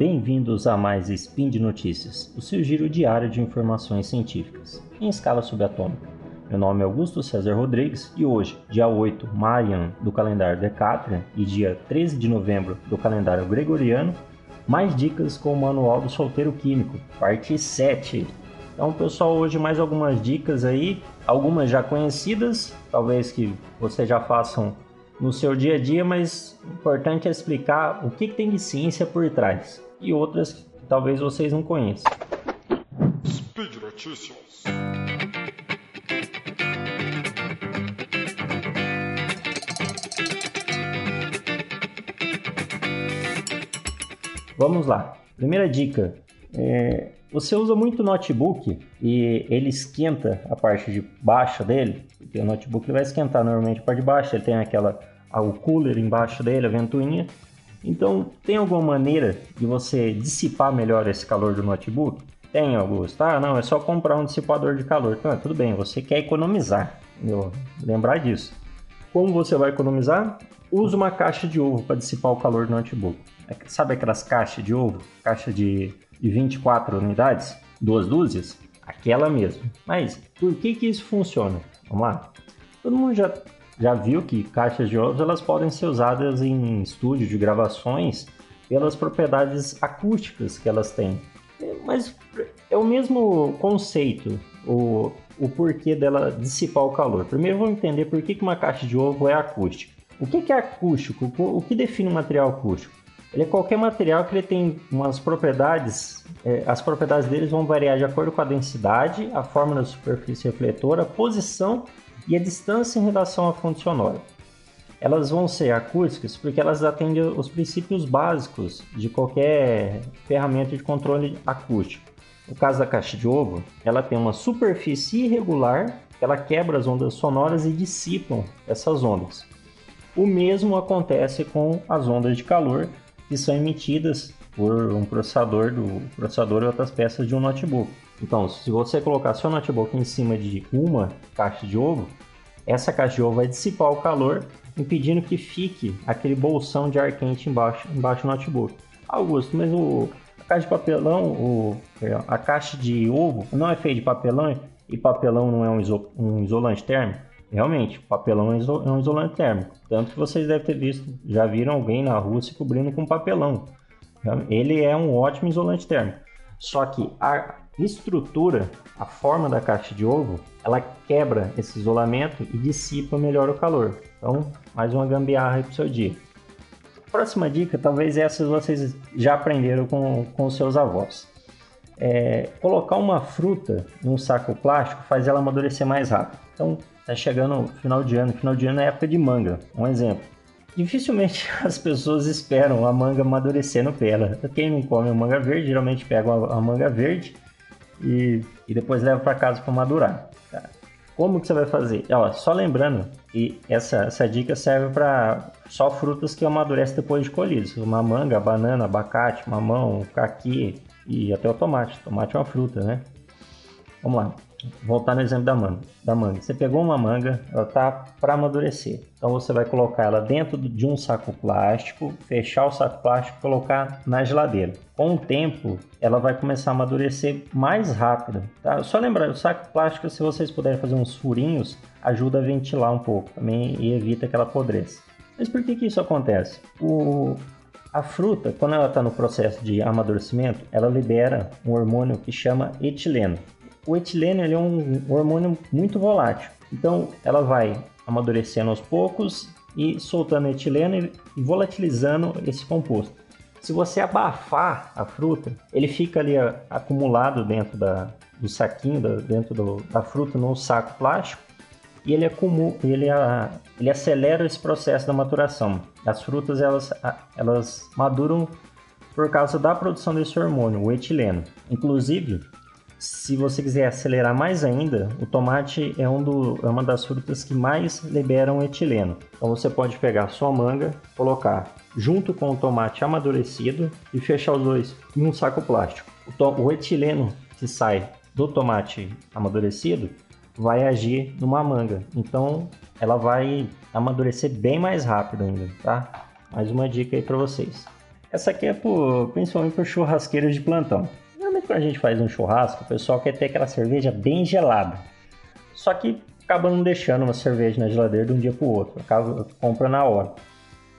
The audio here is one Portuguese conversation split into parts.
bem-vindos a mais Spin de Notícias, o seu giro diário de informações científicas, em escala subatômica. Meu nome é Augusto César Rodrigues e hoje, dia 8 Mayan do calendário Decatrian e dia 13 de novembro do calendário Gregoriano, mais dicas com o Manual do Solteiro Químico, parte 7. Então, pessoal, hoje mais algumas dicas aí, algumas já conhecidas, talvez que vocês já façam no seu dia a dia, mas o importante é explicar o que, que tem de ciência por trás e outras que talvez vocês não conheçam. Speed Notícias. Vamos lá. Primeira dica: é, você usa muito notebook e ele esquenta a parte de baixo dele, porque o notebook vai esquentar normalmente a parte de baixo, ele tem aquela o cooler embaixo dele, a ventoinha. Então, tem alguma maneira de você dissipar melhor esse calor do notebook? Tem, Augusto. Ah, não, é só comprar um dissipador de calor. Então, tudo bem, você quer economizar. Lembrar disso. Como você vai economizar? Use uma caixa de ovo para dissipar o calor do notebook. É sabe aquelas caixas de ovo? Caixa de, de 24 unidades? Duas dúzias? Aquela mesmo. Mas por que, que isso funciona? Vamos lá. Todo mundo já já viu que caixas de ovos elas podem ser usadas em estúdio de gravações pelas propriedades acústicas que elas têm. Mas é o mesmo conceito, o, o porquê dela dissipar o calor. Primeiro vamos entender por que uma caixa de ovo é acústica. O que é acústico? O que define um material acústico? Ele é qualquer material que ele tem umas propriedades, é, as propriedades deles vão variar de acordo com a densidade, a forma da superfície refletora, a posição e a distância em relação à fonte sonora. Elas vão ser acústicas porque elas atendem os princípios básicos de qualquer ferramenta de controle acústico. No caso da caixa de ovo, ela tem uma superfície irregular, ela quebra as ondas sonoras e dissipam essas ondas. O mesmo acontece com as ondas de calor que são emitidas por um processador do processador e outras peças de um notebook. Então, se você colocar seu notebook em cima de uma caixa de ovo, essa caixa de ovo vai dissipar o calor, impedindo que fique aquele bolsão de ar quente embaixo, embaixo do notebook. Augusto, mas o, a caixa de papelão, o, a caixa de ovo não é feita de papelão e papelão não é um, iso, um isolante térmico? Realmente, papelão é, é um isolante térmico. Tanto que vocês devem ter visto, já viram alguém na rua se cobrindo com papelão. Ele é um ótimo isolante térmico. Só que a estrutura, a forma da caixa de ovo, ela quebra esse isolamento e dissipa melhor o calor. Então, mais uma gambiarra para o seu dia. Próxima dica, talvez essas vocês já aprenderam com, com seus avós. É, colocar uma fruta em um saco plástico faz ela amadurecer mais rápido. Então, tá chegando final de ano, final de ano é época de manga. Um exemplo. Dificilmente as pessoas esperam a manga amadurecer no pé. Quem não come a manga verde, geralmente pega a manga verde e, e depois leva para casa para madurar. Tá? Como que você vai fazer? Ó, só lembrando que essa, essa dica serve para só frutas que amadurecem depois de colhidas. Uma manga, banana, abacate, mamão, caqui e até o tomate. Tomate é uma fruta, né? Vamos lá voltar no exemplo da manga, da manga. Você pegou uma manga, ela tá para amadurecer. Então você vai colocar ela dentro de um saco plástico, fechar o saco plástico e colocar na geladeira. Com o tempo, ela vai começar a amadurecer mais rápido. Tá? Só lembrar, o saco plástico, se vocês puderem fazer uns furinhos, ajuda a ventilar um pouco também e evita que ela apodreça. Mas por que, que isso acontece? O, a fruta, quando ela está no processo de amadurecimento, ela libera um hormônio que chama etileno o etileno é um hormônio muito volátil. Então, ela vai amadurecendo aos poucos e soltando etileno e volatilizando esse composto. Se você abafar a fruta, ele fica ali acumulado dentro da, do saquinho, da, dentro do, da fruta no saco plástico e ele, acumula, ele, ele acelera esse processo da maturação. As frutas elas, elas maduram por causa da produção desse hormônio, o etileno. Inclusive, se você quiser acelerar mais ainda, o tomate é, um do, é uma das frutas que mais liberam etileno. Então você pode pegar sua manga, colocar junto com o tomate amadurecido e fechar os dois em um saco plástico. O, o etileno que sai do tomate amadurecido vai agir numa manga. Então ela vai amadurecer bem mais rápido ainda, tá? Mais uma dica aí para vocês. Essa aqui é por, principalmente para churrasqueiros de plantão. Quando a gente faz um churrasco, o pessoal quer ter aquela cerveja bem gelada. Só que acaba não deixando uma cerveja na geladeira de um dia para o outro. Acaba compra na hora.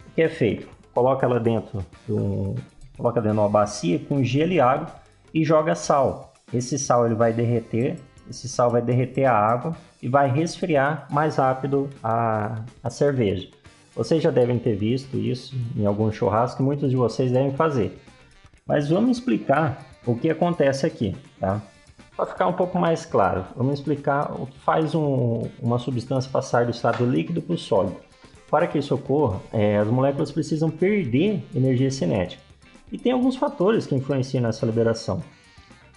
O que é feito? Coloca ela dentro de um, coloca dentro de uma bacia com gelo e água e joga sal. Esse sal ele vai derreter, esse sal vai derreter a água e vai resfriar mais rápido a, a cerveja. Vocês já devem ter visto isso em algum churrasco, muitos de vocês devem fazer. Mas vamos explicar o que acontece aqui, tá? Para ficar um pouco mais claro, vamos explicar o que faz um, uma substância passar do estado líquido para o sólido. Para que isso ocorra, é, as moléculas precisam perder energia cinética. E tem alguns fatores que influenciam nessa liberação.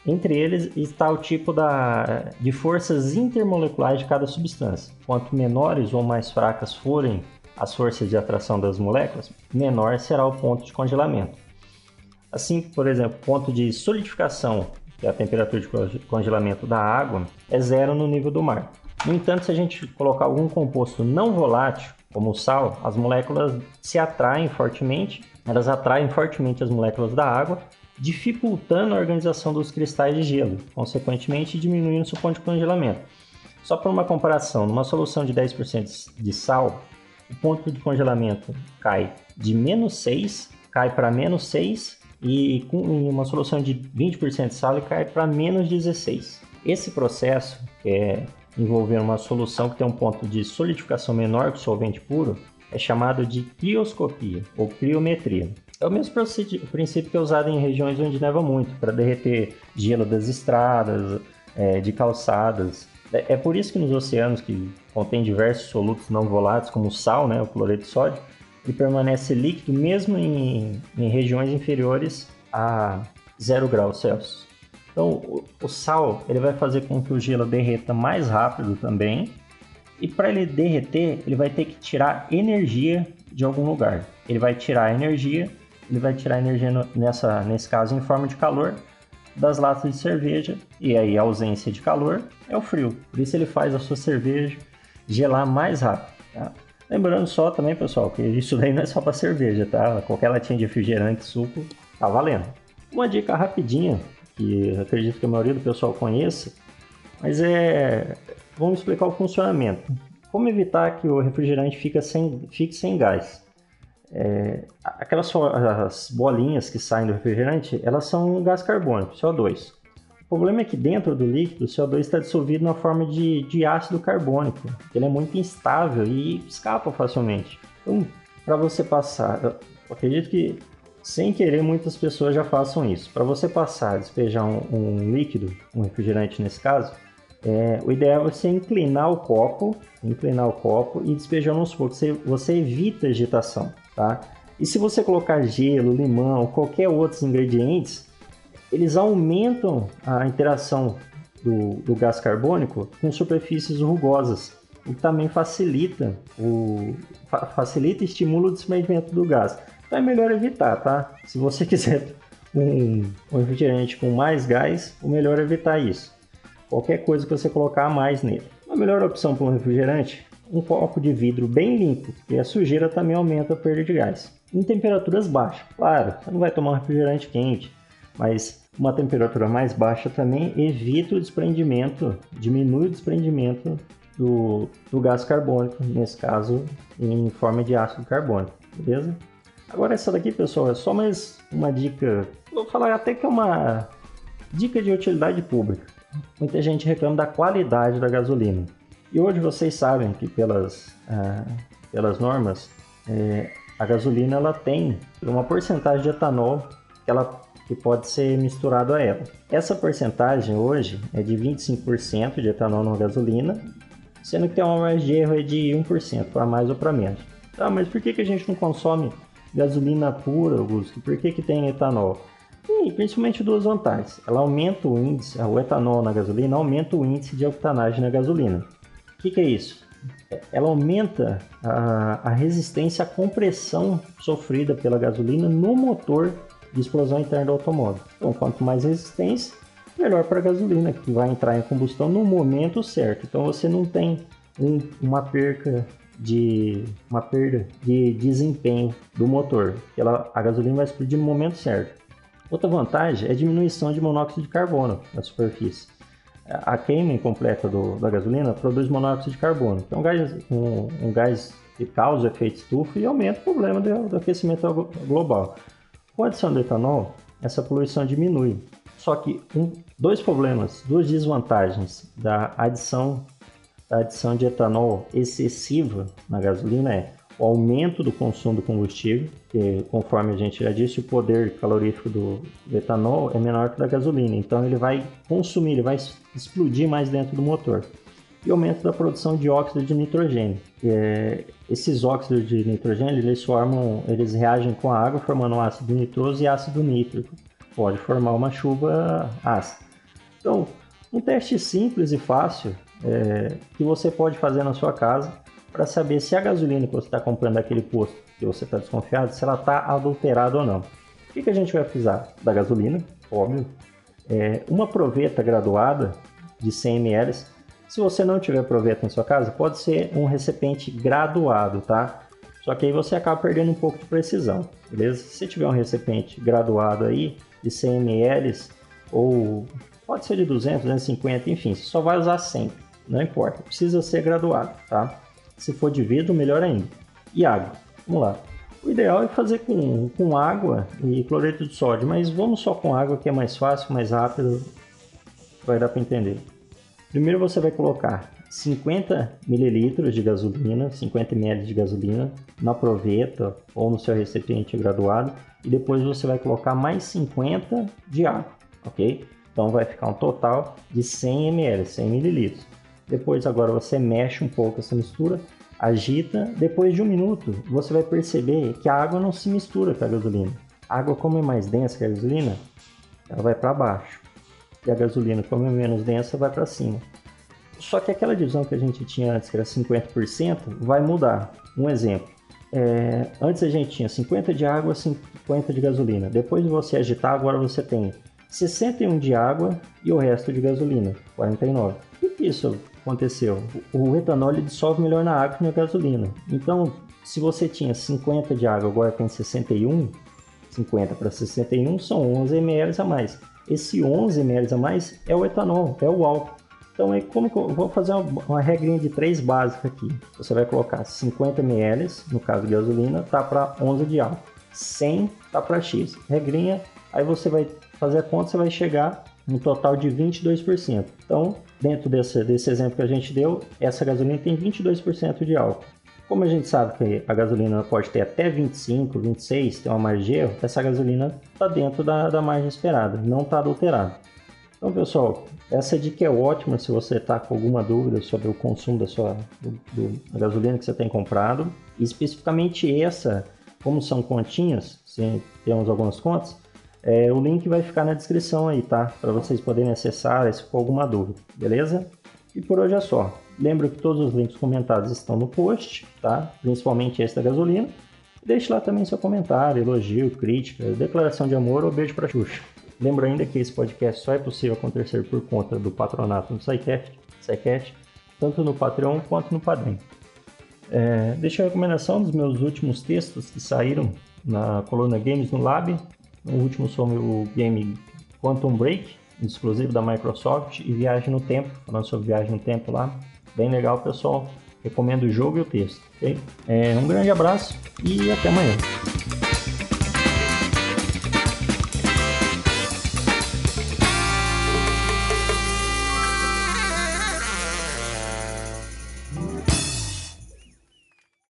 Entre eles está o tipo da, de forças intermoleculares de cada substância. Quanto menores ou mais fracas forem as forças de atração das moléculas, menor será o ponto de congelamento. Assim, por exemplo, ponto de solidificação, que é a temperatura de congelamento da água, é zero no nível do mar. No entanto, se a gente colocar algum composto não volátil, como o sal, as moléculas se atraem fortemente, elas atraem fortemente as moléculas da água, dificultando a organização dos cristais de gelo, consequentemente diminuindo seu ponto de congelamento. Só para uma comparação, numa solução de 10% de sal, o ponto de congelamento cai de menos 6, cai para menos 6 e com uma solução de 20% de sal ele cai para menos 16. Esse processo, é envolver uma solução que tem um ponto de solidificação menor que o solvente puro, é chamado de crioscopia ou criometria. É o mesmo princípio que é usado em regiões onde neva muito, para derreter gelo das estradas, é, de calçadas. É, é por isso que nos oceanos que contém diversos solutos não voláteis, como o sal, né, o cloreto de sódio, ele permanece líquido mesmo em, em regiões inferiores a 0 graus Celsius. Então, o, o sal ele vai fazer com que o gelo derreta mais rápido também, e para ele derreter, ele vai ter que tirar energia de algum lugar. Ele vai tirar energia, ele vai tirar energia no, nessa, nesse caso em forma de calor das latas de cerveja, e aí a ausência de calor é o frio. Por isso ele faz a sua cerveja gelar mais rápido. Tá? Lembrando só também, pessoal, que isso daí não é só para cerveja, tá? Qualquer latinha de refrigerante, suco, tá valendo. Uma dica rapidinha, que acredito que a maioria do pessoal conheça, mas é. Vamos explicar o funcionamento. Como evitar que o refrigerante fique sem, fique sem gás? É, aquelas as bolinhas que saem do refrigerante, elas são gás carbônico, CO2. O problema é que dentro do líquido o CO2 está dissolvido na forma de, de ácido carbônico. Ele é muito instável e escapa facilmente. Então, para você passar, eu acredito que sem querer muitas pessoas já façam isso. Para você passar, despejar um, um, líquido, um refrigerante nesse caso, é, o ideal é você inclinar o copo, inclinar o copo e despejar aos poucos. Você, você evita agitação, tá? E se você colocar gelo, limão, qualquer outros ingredientes, eles aumentam a interação do, do gás carbônico com superfícies rugosas, o que também facilita, o, fa, facilita e estimula o desprendimento do gás. Então é melhor evitar, tá? Se você quiser um, um refrigerante com mais gás, o melhor é evitar isso. Qualquer coisa que você colocar a mais nele. A melhor opção para um refrigerante, um copo de vidro bem limpo, e a sujeira também aumenta a perda de gás. Em temperaturas baixas, claro, você não vai tomar um refrigerante quente, mas uma temperatura mais baixa também evita o desprendimento, diminui o desprendimento do, do gás carbônico, nesse caso em forma de ácido carbônico, beleza? Agora essa daqui, pessoal, é só mais uma dica, vou falar até que é uma dica de utilidade pública. Muita gente reclama da qualidade da gasolina. E hoje vocês sabem que pelas, ah, pelas normas, é, a gasolina ela tem uma porcentagem de etanol que ela que pode ser misturado a ela. Essa porcentagem hoje é de 25% de etanol na gasolina, sendo que tem uma margem de erro de 1%, para mais ou para menos. Tá, mas por que, que a gente não consome gasolina pura, Augusto? Por que, que tem etanol? E principalmente duas vantagens. Ela aumenta o índice, o etanol na gasolina aumenta o índice de octanagem na gasolina. O que, que é isso? Ela aumenta a, a resistência à compressão sofrida pela gasolina no motor de explosão interna do automóvel. Então, quanto mais resistência, melhor para a gasolina, que vai entrar em combustão no momento certo. Então, você não tem um, uma perca de uma perda de desempenho do motor, ela, a gasolina vai explodir no momento certo. Outra vantagem é a diminuição de monóxido de carbono na superfície. A queima incompleta do, da gasolina produz monóxido de carbono, que é um gás, um, um gás que causa efeito estufa e aumenta o problema do, do aquecimento global. Com a adição do etanol, essa poluição diminui. Só que um, dois problemas, duas desvantagens da adição, da adição de etanol excessiva na gasolina é o aumento do consumo do combustível, que conforme a gente já disse, o poder calorífico do, etanol é menor que o da gasolina, então ele vai consumir, ele vai explodir mais dentro do motor. E aumento da produção de óxido de nitrogênio. É, esses óxidos de nitrogênio eles formam, eles reagem com a água formando ácido nitroso e ácido nítrico. Pode formar uma chuva ácida. Então, um teste simples e fácil é, que você pode fazer na sua casa para saber se a gasolina que você está comprando daquele posto que você está desconfiado, se ela está adulterada ou não. O que, que, a gente vai precisar? Da gasolina, óbvio. É, uma proveta graduada de 100 ml. Se você não tiver proveta na sua casa, pode ser um recipiente graduado, tá? Só que aí você acaba perdendo um pouco de precisão, beleza? Se tiver um recipiente graduado aí, de 100 ml, ou pode ser de 200, 250, enfim, você só vai usar 100, não importa, precisa ser graduado, tá? Se for de vidro, melhor ainda. E água. Vamos lá. O ideal é fazer com, com água e cloreto de sódio, mas vamos só com água que é mais fácil, mais rápido, vai dar para entender. Primeiro você vai colocar 50 ml de gasolina, 50 ml de gasolina na proveta ou no seu recipiente graduado e depois você vai colocar mais 50 de água, ok? Então vai ficar um total de 100 ml, 100 ml. Depois agora você mexe um pouco essa mistura, agita. Depois de um minuto você vai perceber que a água não se mistura com a gasolina. A água como é mais densa que a gasolina, ela vai para baixo. E a gasolina como é menos densa vai para cima. Só que aquela divisão que a gente tinha antes, que era 50%, vai mudar. Um exemplo. É, antes a gente tinha 50 de água, 50 de gasolina. Depois de você agitar, agora você tem 61 de água e o resto de gasolina, 49. Por que isso aconteceu? O etanol dissolve melhor na água que na gasolina. Então, se você tinha 50 de água, agora tem 61, 50 para 61 são 11 ml a mais. Esse 11 ml a mais é o etanol, é o álcool. Então, é como eu vou fazer uma, uma regrinha de três básica aqui. Você vai colocar 50 ml, no caso de gasolina, tá para 11 de álcool. 100 tá para X. Regrinha, aí você vai fazer a conta, você vai chegar no total de 22%. Então, dentro desse, desse exemplo que a gente deu, essa gasolina tem 22% de álcool. Como a gente sabe que a gasolina pode ter até 25, 26, tem uma margem de erro, essa gasolina está dentro da, da margem esperada, não está adulterada. Então, pessoal, essa dica é ótima se você está com alguma dúvida sobre o consumo da sua do, do, da gasolina que você tem comprado. E especificamente essa, como são continhas, temos algumas contas, é, o link vai ficar na descrição aí, tá? Para vocês poderem acessar se for alguma dúvida, beleza? E por hoje é só. Lembro que todos os links comentados estão no post, tá? Principalmente esse da gasolina. Deixe lá também seu comentário, elogio, crítica, declaração de amor ou beijo para Xuxa. Lembro ainda que esse podcast só é possível acontecer por conta do patronato no SciCast, tanto no Patreon quanto no Padrim. É, deixa a recomendação dos meus últimos textos que saíram na coluna Games no Lab, o último sobre o game Quantum Break, exclusivo da Microsoft, e Viagem no Tempo, falando sobre Viagem no Tempo lá. Bem legal, pessoal. Recomendo o jogo e o texto. Okay? É, um grande abraço e até amanhã.